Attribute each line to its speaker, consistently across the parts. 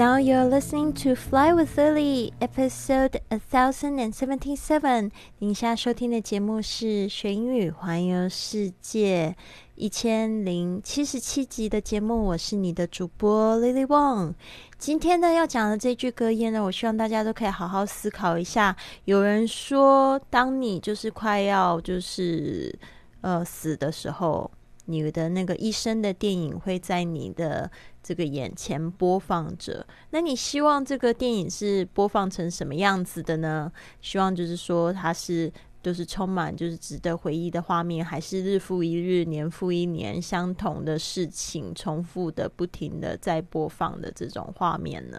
Speaker 1: Now you're listening to Fly with Lily, episode a thousand and seventy-seven。您现在收听的节目是学英语环游世界一千零七十七集的节目。我是你的主播 Lily Wong。今天呢要讲的这句格言呢，我希望大家都可以好好思考一下。有人说，当你就是快要就是呃死的时候。你的那个一生的电影会在你的这个眼前播放着，那你希望这个电影是播放成什么样子的呢？希望就是说它是都是充满就是值得回忆的画面，还是日复一日、年复一年相同的事情重复的、不停的在播放的这种画面呢？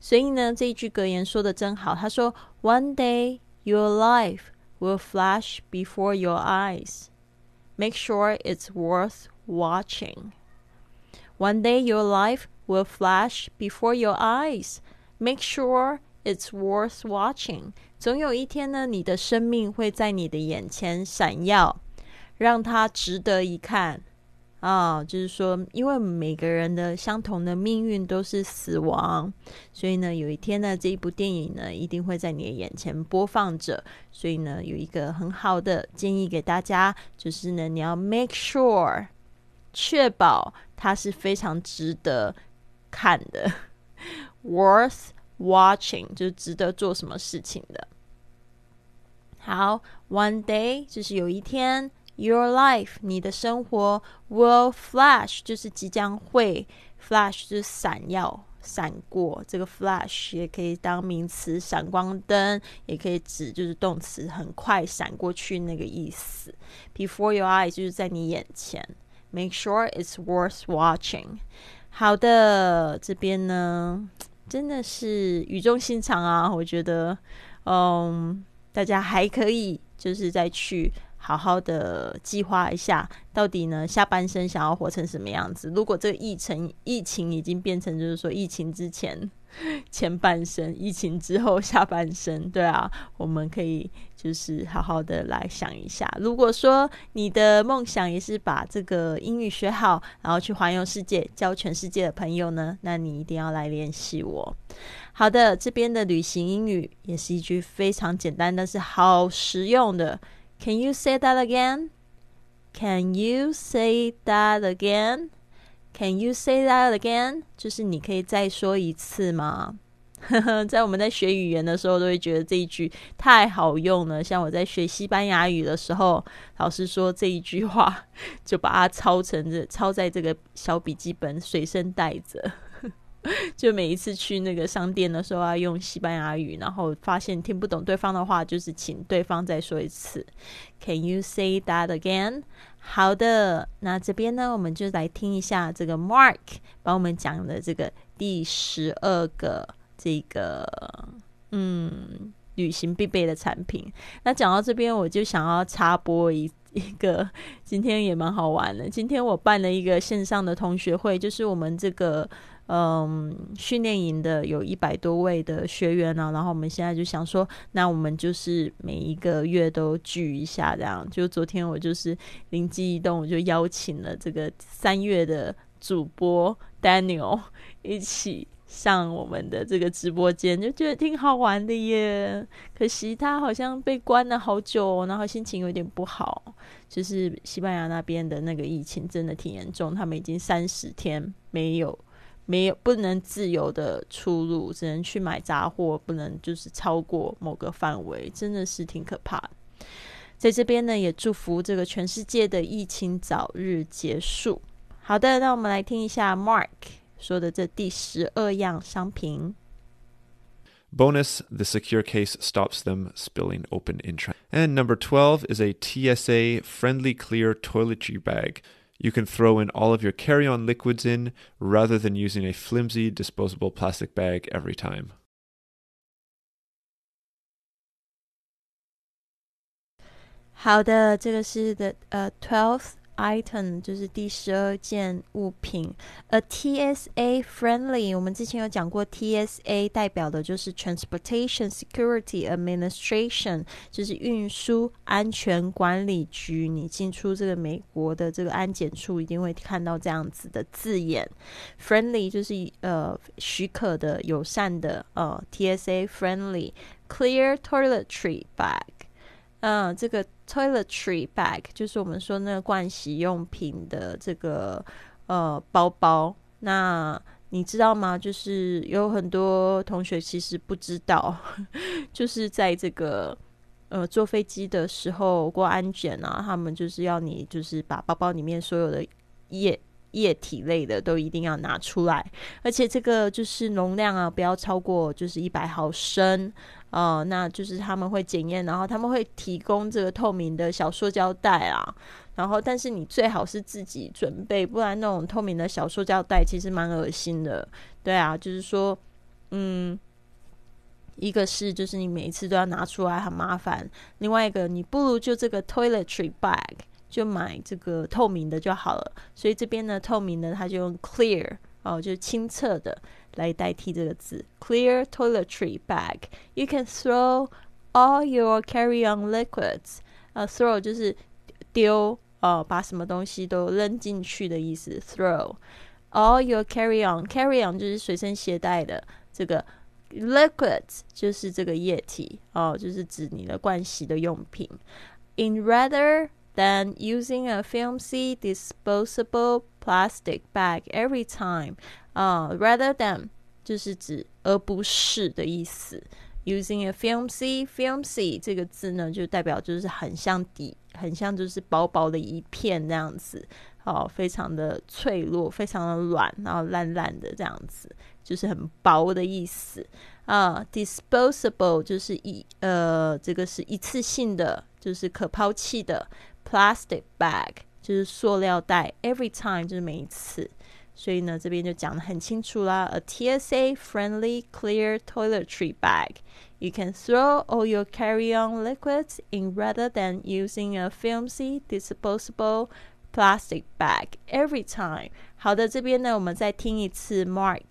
Speaker 1: 所以呢，这一句格言说的真好，他说：“One day your life will flash before your eyes。” Make sure it's worth watching. One day your life will flash before your eyes. Make sure it's worth watching. 总有一天呢，你的生命会在你的眼前闪耀，让它值得一看。啊，就是说，因为每个人的相同的命运都是死亡，所以呢，有一天呢，这一部电影呢，一定会在你的眼前播放着。所以呢，有一个很好的建议给大家，就是呢，你要 make sure 确保它是非常值得看的，worth watching 就值得做什么事情的。好，one day 就是有一天。Your life，你的生活 will flash，就是即将会 flash，就是闪耀、闪过。这个 flash 也可以当名词，闪光灯，也可以指就是动词，很快闪过去那个意思。Before your eyes，就是在你眼前。Make sure it's worth watching。好的，这边呢真的是语重心长啊，我觉得，嗯，大家还可以就是再去。好好的计划一下，到底呢下半生想要活成什么样子？如果这个疫情疫情已经变成就是说疫情之前 前半生，疫情之后下半生，对啊，我们可以就是好好的来想一下。如果说你的梦想也是把这个英语学好，然后去环游世界，教全世界的朋友呢，那你一定要来联系我。好的，这边的旅行英语也是一句非常简单，但是好实用的。Can you say that again? Can you say that again? Can you say that again? 就是你可以再说一次吗？在我们在学语言的时候，都会觉得这一句太好用了。像我在学西班牙语的时候，老师说这一句话，就把它抄成这抄在这个小笔记本随身带着。就每一次去那个商店的时候，要用西班牙语，然后发现听不懂对方的话，就是请对方再说一次。Can you say that again？好的，那这边呢，我们就来听一下这个 Mark 帮我们讲的这个第十二个这个嗯旅行必备的产品。那讲到这边，我就想要插播一一个，今天也蛮好玩的。今天我办了一个线上的同学会，就是我们这个。嗯，训练营的有一百多位的学员呢，然后我们现在就想说，那我们就是每一个月都聚一下，这样。就昨天我就是灵机一动，我就邀请了这个三月的主播 Daniel 一起上我们的这个直播间，就觉得挺好玩的耶。可惜他好像被关了好久，然后心情有点不好。就是西班牙那边的那个疫情真的挺严重，他们已经三十天没有。没有不能自由的出入，只能去买杂货，不能就是超过某个范围，真的是挺可怕。在这边呢，也祝福这个全世界的疫情早日结束。好的，那我们来听一下 Mark 说的这第十二样商品。
Speaker 2: Bonus, the secure case stops them spilling open in And number 12 is a TSA friendly clear toiletry bag. You can throw in all of your carry on liquids in rather than using a flimsy disposable plastic bag every time.
Speaker 1: twelfth item 就是第十二件物品。A TSA friendly，我们之前有讲过，TSA 代表的就是 Transportation Security Administration，就是运输安全管理局。你进出这个美国的这个安检处，一定会看到这样子的字眼。Friendly 就是呃许可的、友善的，呃 TSA friendly clear toiletry bag。嗯，这个 toiletry bag 就是我们说那个盥洗用品的这个呃包包。那你知道吗？就是有很多同学其实不知道，就是在这个呃坐飞机的时候过安检啊，他们就是要你就是把包包里面所有的液液体类的都一定要拿出来，而且这个就是容量啊不要超过就是一百毫升。哦，那就是他们会检验，然后他们会提供这个透明的小塑胶袋啊，然后但是你最好是自己准备，不然那种透明的小塑胶袋其实蛮恶心的。对啊，就是说，嗯，一个是就是你每一次都要拿出来很麻烦，另外一个你不如就这个 toiletry bag 就买这个透明的就好了。所以这边呢，透明的它就用 clear 哦，就是清澈的。来代替这个字，clear toiletry bag. You can throw all your carry-on liquids. 呃，throw 就是丢，呃，把什么东西都扔进去的意思。throw all your carry-on，carry-on 就是随身携带的。这个 liquids 就是这个液体，哦，就是指你的盥洗的用品。In rather than using a filmy disposable plastic bag every time. 啊，rather than 就是指而不是的意思。Using a filmy，filmy 这个字呢，就代表就是很像底，很像就是薄薄的一片这样子，哦，非常的脆弱，非常的软，然后烂烂的这样子，就是很薄的意思。啊，disposable 就是一呃，这个是一次性的，就是可抛弃的。Plastic bag 就是塑料袋。Every time 就是每一次。所以呢，这边就讲得很清楚啦。A TSA friendly clear toiletry bag. You can throw all your carry-on liquids in rather than using a filmy disposable plastic bag every time. 好的，这边呢，我们再听一次 Mark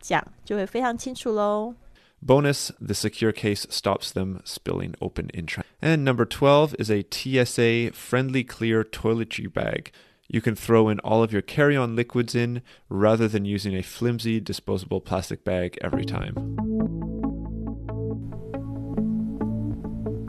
Speaker 1: 讲，就会非常清楚喽。
Speaker 2: Bonus, the secure case stops them spilling open in transit. And number 12 is a TSA friendly clear toiletry bag. You can throw in all of your carry on liquids in rather than using a flimsy disposable plastic bag every time.